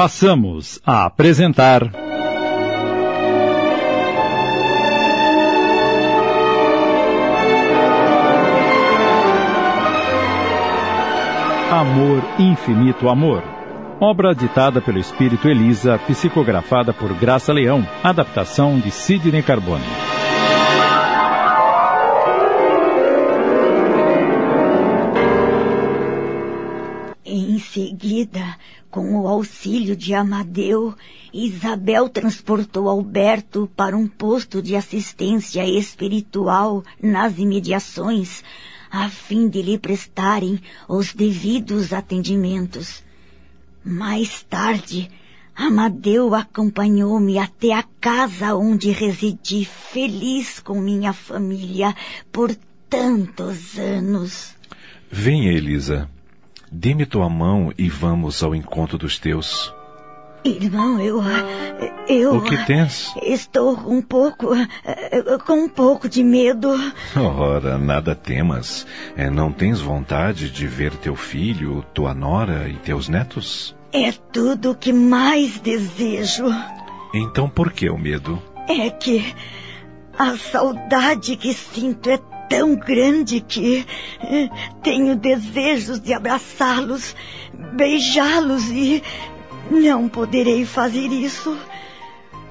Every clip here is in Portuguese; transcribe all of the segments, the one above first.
passamos a apresentar. Amor, Infinito Amor. Obra ditada pelo Espírito Elisa, psicografada por Graça Leão, adaptação de Sidney Carbone. Seguida, com o auxílio de Amadeu, Isabel transportou Alberto para um posto de assistência espiritual nas imediações, a fim de lhe prestarem os devidos atendimentos. Mais tarde, Amadeu acompanhou-me até a casa onde residi feliz com minha família por tantos anos. Venha, Elisa. Dê-me tua mão e vamos ao encontro dos teus. Irmão, eu. Eu. O que tens? Estou um pouco. com um pouco de medo. Ora, nada temas. É, não tens vontade de ver teu filho, tua nora e teus netos? É tudo o que mais desejo. Então por que o medo? É que. a saudade que sinto é tão grande que tenho desejos de abraçá-los, beijá-los e não poderei fazer isso.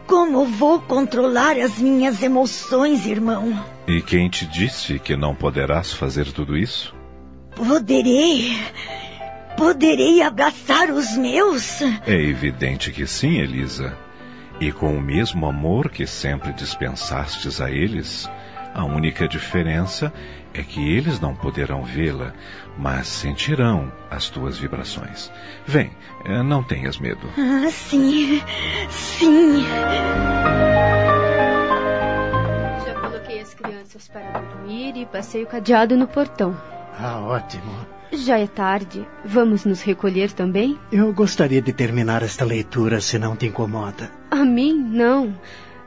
Como vou controlar as minhas emoções, irmão? E quem te disse que não poderás fazer tudo isso? Poderei. Poderei abraçar os meus? É evidente que sim, Elisa. E com o mesmo amor que sempre dispensastes a eles, a única diferença é que eles não poderão vê-la, mas sentirão as tuas vibrações. Vem, eh, não tenhas medo. Ah, sim, sim. Já coloquei as crianças para dormir e passei o cadeado no portão. Ah, ótimo. Já é tarde. Vamos nos recolher também? Eu gostaria de terminar esta leitura, se não te incomoda. A mim, não.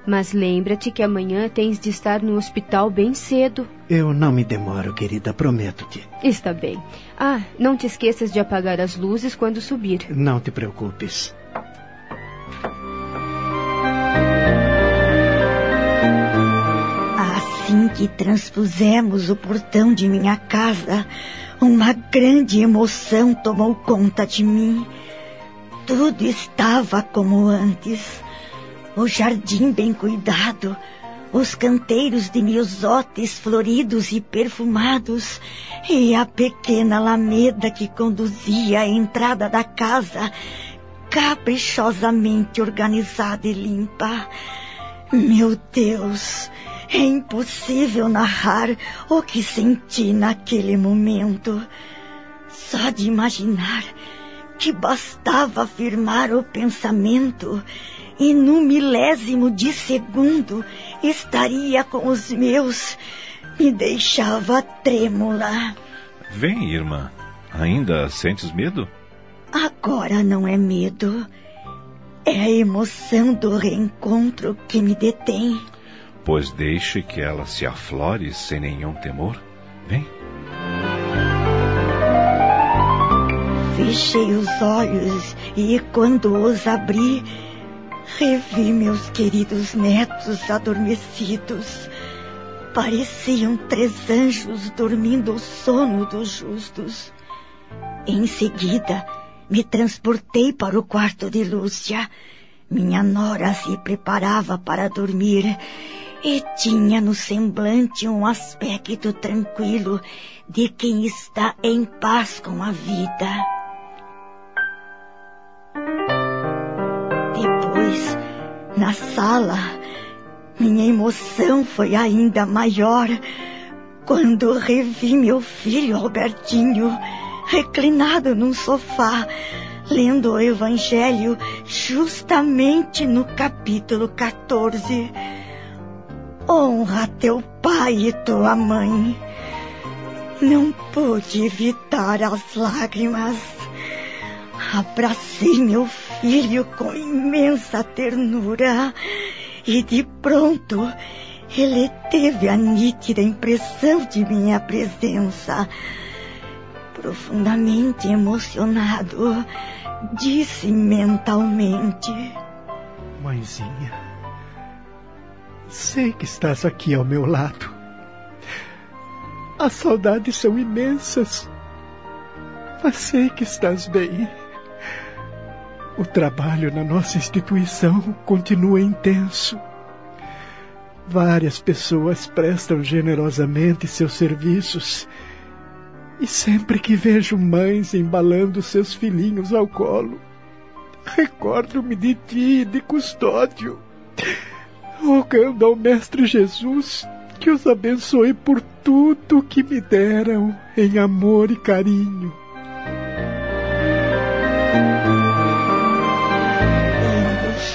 Mas lembra-te que amanhã tens de estar no hospital bem cedo. Eu não me demoro, querida, prometo-te. Está bem. Ah, não te esqueças de apagar as luzes quando subir. Não te preocupes. Assim que transpusemos o portão de minha casa, uma grande emoção tomou conta de mim. Tudo estava como antes o jardim bem cuidado, os canteiros de miosotes floridos e perfumados, e a pequena alameda que conduzia à entrada da casa, caprichosamente organizada e limpa. Meu Deus, é impossível narrar o que senti naquele momento. Só de imaginar que bastava afirmar o pensamento e no milésimo de segundo estaria com os meus. Me deixava trêmula. Vem, irmã. Ainda sentes medo? Agora não é medo. É a emoção do reencontro que me detém. Pois deixe que ela se aflore sem nenhum temor. Vem. Fechei os olhos e, quando os abri, Revi meus queridos netos adormecidos. Pareciam três anjos dormindo o sono dos justos. Em seguida, me transportei para o quarto de Lúcia. Minha nora se preparava para dormir e tinha no semblante um aspecto tranquilo de quem está em paz com a vida. Depois, na sala, minha emoção foi ainda maior quando revi meu filho Albertinho reclinado num sofá, lendo o Evangelho justamente no capítulo 14. Honra teu pai e tua mãe. Não pude evitar as lágrimas. Abracei meu filho com imensa ternura e de pronto ele teve a nítida impressão de minha presença. Profundamente emocionado, disse mentalmente: Mãezinha, sei que estás aqui ao meu lado. As saudades são imensas, mas sei que estás bem. O trabalho na nossa instituição continua intenso. Várias pessoas prestam generosamente seus serviços. E sempre que vejo mães embalando seus filhinhos ao colo, recordo-me de ti de custódio, rogando ao Mestre Jesus que os abençoe por tudo que me deram em amor e carinho.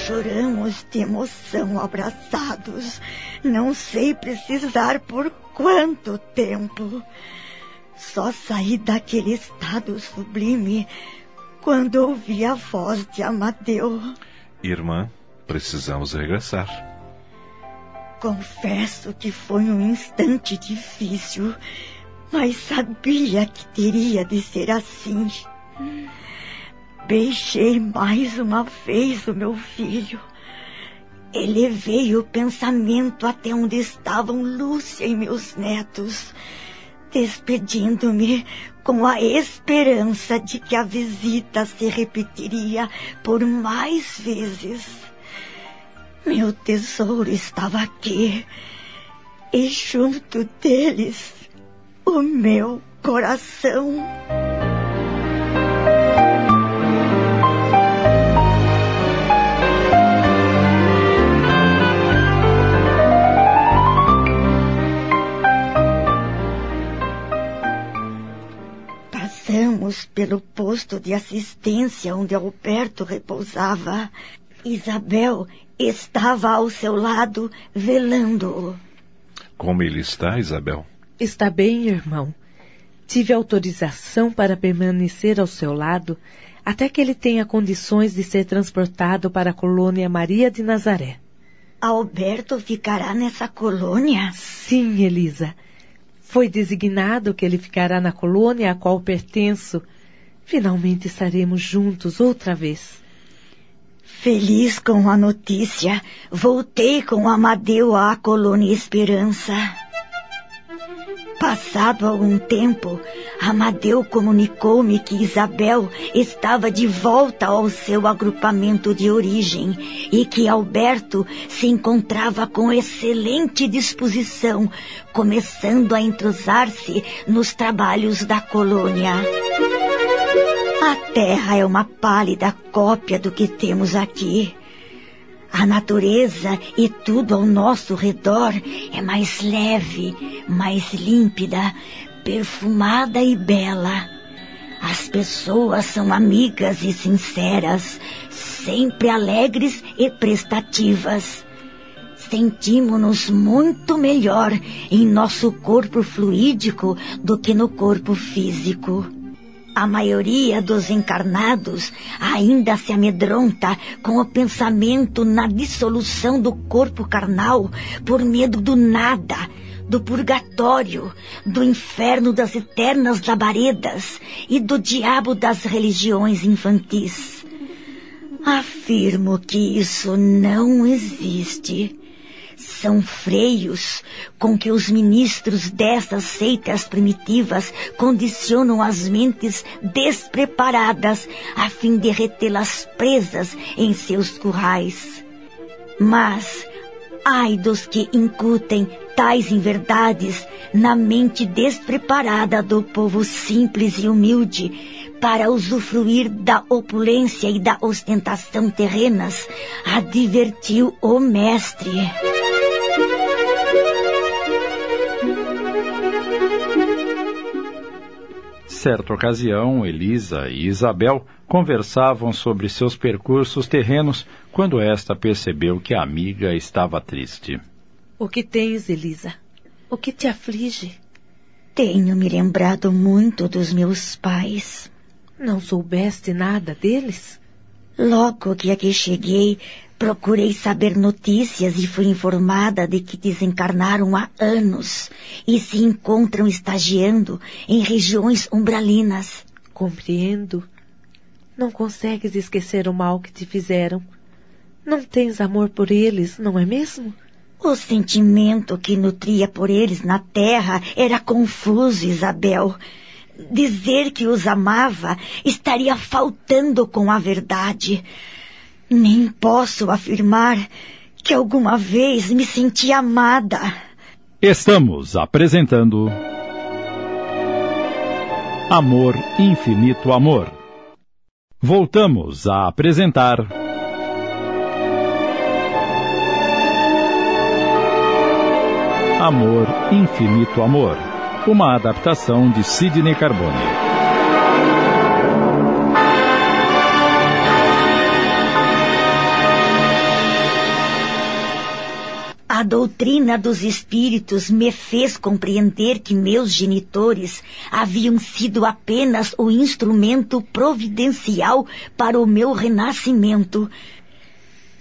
Choramos de emoção abraçados. Não sei precisar por quanto tempo. Só saí daquele estado sublime quando ouvi a voz de Amadeu. Irmã, precisamos regressar. Confesso que foi um instante difícil, mas sabia que teria de ser assim. Beijei mais uma vez o meu filho. Elevei o pensamento até onde estavam Lúcia e meus netos, despedindo-me com a esperança de que a visita se repetiria por mais vezes. Meu tesouro estava aqui, e junto deles, o meu coração. Passamos pelo posto de assistência onde Alberto repousava. Isabel estava ao seu lado, velando-o. Como ele está, Isabel? Está bem, irmão. Tive autorização para permanecer ao seu lado até que ele tenha condições de ser transportado para a colônia Maria de Nazaré. Alberto ficará nessa colônia? Sim, Elisa. Foi designado que ele ficará na colônia a qual pertenço. Finalmente estaremos juntos outra vez. Feliz com a notícia, voltei com Amadeu à colônia Esperança. Passado algum tempo, Amadeu comunicou-me que Isabel estava de volta ao seu agrupamento de origem e que Alberto se encontrava com excelente disposição, começando a entrosar-se nos trabalhos da colônia. A terra é uma pálida cópia do que temos aqui. A natureza e tudo ao nosso redor é mais leve, mais límpida, perfumada e bela. As pessoas são amigas e sinceras, sempre alegres e prestativas. Sentimos-nos muito melhor em nosso corpo fluídico do que no corpo físico. A maioria dos encarnados ainda se amedronta com o pensamento na dissolução do corpo carnal por medo do nada, do purgatório, do inferno das eternas labaredas e do diabo das religiões infantis. Afirmo que isso não existe são freios com que os ministros dessas seitas primitivas condicionam as mentes despreparadas a fim de retê-las presas em seus currais. Mas, ai dos que incutem tais inverdades na mente despreparada do povo simples e humilde, para usufruir da opulência e da ostentação terrenas, advertiu o mestre. Certa ocasião, Elisa e Isabel conversavam sobre seus percursos terrenos quando esta percebeu que a amiga estava triste. O que tens, Elisa? O que te aflige? Tenho me lembrado muito dos meus pais. Não soubeste nada deles? Logo que aqui cheguei, Procurei saber notícias e fui informada de que desencarnaram há anos e se encontram estagiando em regiões umbralinas. Compreendo. Não consegues esquecer o mal que te fizeram. Não tens amor por eles, não é mesmo? O sentimento que nutria por eles na terra era confuso, Isabel. Dizer que os amava estaria faltando com a verdade. Nem posso afirmar que alguma vez me senti amada. Estamos apresentando Amor, Infinito Amor. Voltamos a apresentar. Amor, Infinito Amor, uma adaptação de Sidney Carbone. A doutrina dos espíritos me fez compreender que meus genitores haviam sido apenas o instrumento providencial para o meu renascimento.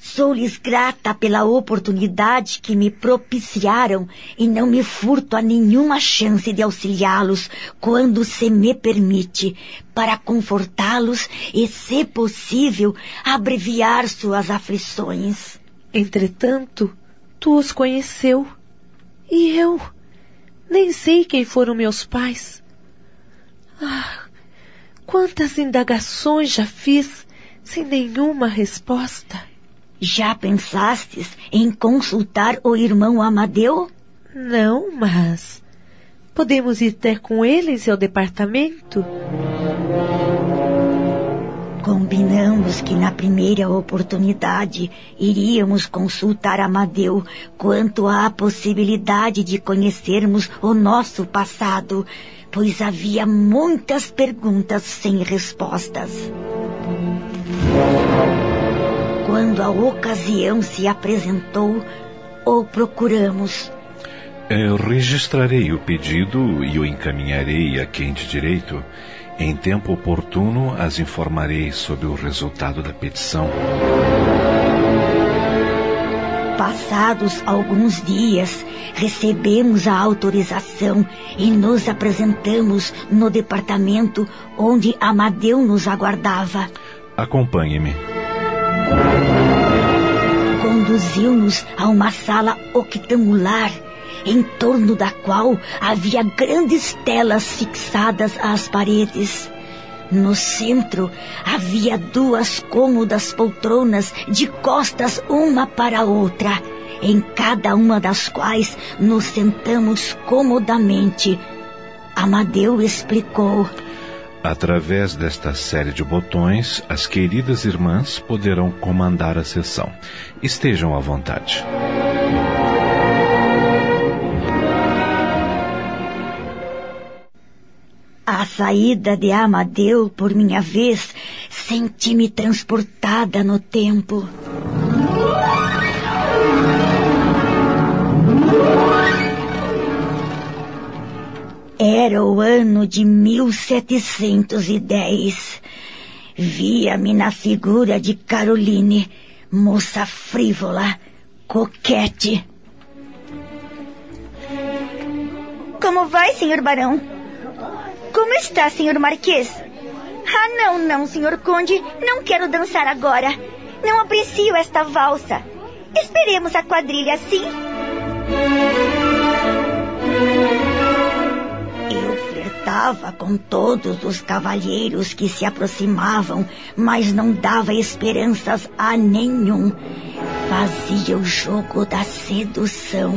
Sou-lhes grata pela oportunidade que me propiciaram e não me furto a nenhuma chance de auxiliá-los quando se me permite, para confortá-los e, se possível, abreviar suas aflições. Entretanto, tu os conheceu. E eu nem sei quem foram meus pais. Ah, quantas indagações já fiz sem nenhuma resposta. Já pensastes em consultar o irmão Amadeu? Não, mas podemos ir ter com ele em seu departamento? Combinamos que na primeira oportunidade iríamos consultar Amadeu quanto à possibilidade de conhecermos o nosso passado, pois havia muitas perguntas sem respostas. Quando a ocasião se apresentou, o procuramos. Eu registrarei o pedido e o encaminharei a quem de direito em tempo oportuno, as informarei sobre o resultado da petição. Passados alguns dias, recebemos a autorização e nos apresentamos no departamento onde Amadeu nos aguardava. Acompanhe-me. Conduziu-nos a uma sala octangular em torno da qual havia grandes telas fixadas às paredes. No centro havia duas cômodas poltronas de costas uma para a outra, em cada uma das quais nos sentamos comodamente. Amadeu explicou. Através desta série de botões, as queridas irmãs poderão comandar a sessão. Estejam à vontade. A saída de Amadeu, por minha vez, senti-me transportada no tempo. Era o ano de 1710. Via-me na figura de Caroline, moça frívola, coquete. Como vai, senhor barão? Como está, senhor Marquês? Ah, não, não, senhor Conde. Não quero dançar agora. Não aprecio esta valsa. Esperemos a quadrilha assim. Eu flertava com todos os cavalheiros que se aproximavam, mas não dava esperanças a nenhum. Fazia o jogo da sedução.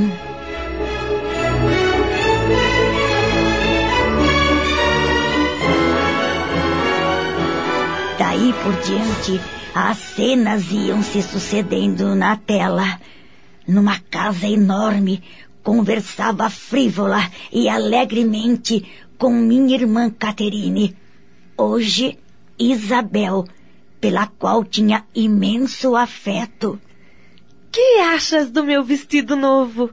Daí por diante, as cenas iam se sucedendo na tela. Numa casa enorme, conversava frívola e alegremente com minha irmã Caterine, hoje Isabel, pela qual tinha imenso afeto. Que achas do meu vestido novo?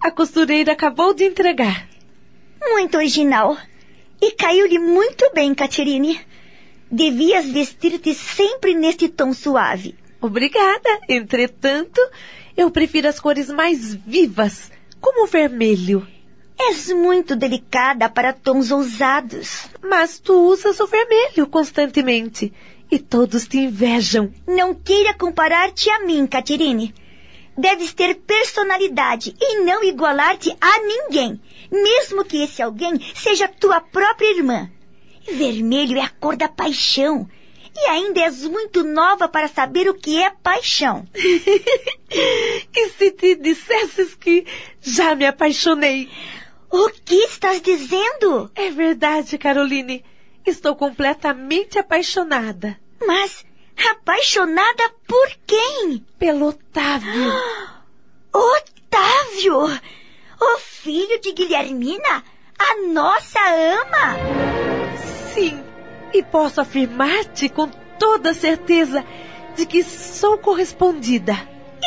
A costureira acabou de entregar. Muito original. E caiu-lhe muito bem, Caterine. Devias vestir-te sempre neste tom suave. Obrigada. Entretanto, eu prefiro as cores mais vivas, como o vermelho. És muito delicada para tons ousados. Mas tu usas o vermelho constantemente. e todos te invejam. Não queira comparar-te a mim, Caterine. Deves ter personalidade e não igualar-te a ninguém, mesmo que esse alguém seja tua própria irmã. Vermelho é a cor da paixão. E ainda és muito nova para saber o que é paixão. e se te dissesses que já me apaixonei? O que estás dizendo? É verdade, Caroline. Estou completamente apaixonada. Mas apaixonada por quem? Pelo Otávio. Otávio! O filho de Guilhermina? A nossa ama? Sim, e posso afirmar-te com toda certeza de que sou correspondida.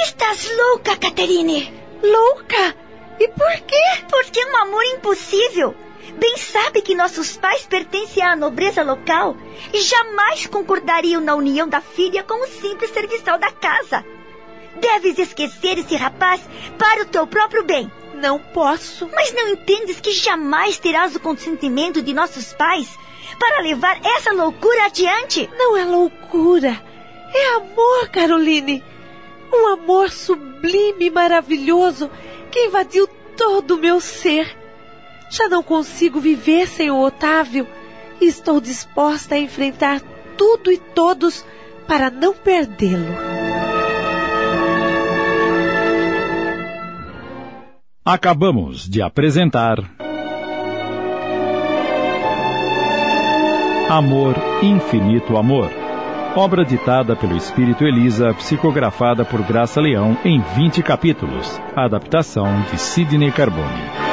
Estás louca, Caterine? Louca? E por quê? Porque é um amor impossível. Bem sabe que nossos pais pertencem à nobreza local e jamais concordariam na união da filha com o simples serviçal da casa. Deves esquecer esse rapaz para o teu próprio bem. Não posso. Mas não entendes que jamais terás o consentimento de nossos pais para levar essa loucura adiante? Não é loucura. É amor, Caroline. Um amor sublime e maravilhoso que invadiu todo o meu ser. Já não consigo viver sem o Otávio e estou disposta a enfrentar tudo e todos para não perdê-lo. Acabamos de apresentar Amor, Infinito Amor. Obra ditada pelo Espírito Elisa, psicografada por Graça Leão em 20 capítulos. Adaptação de Sidney Carbone.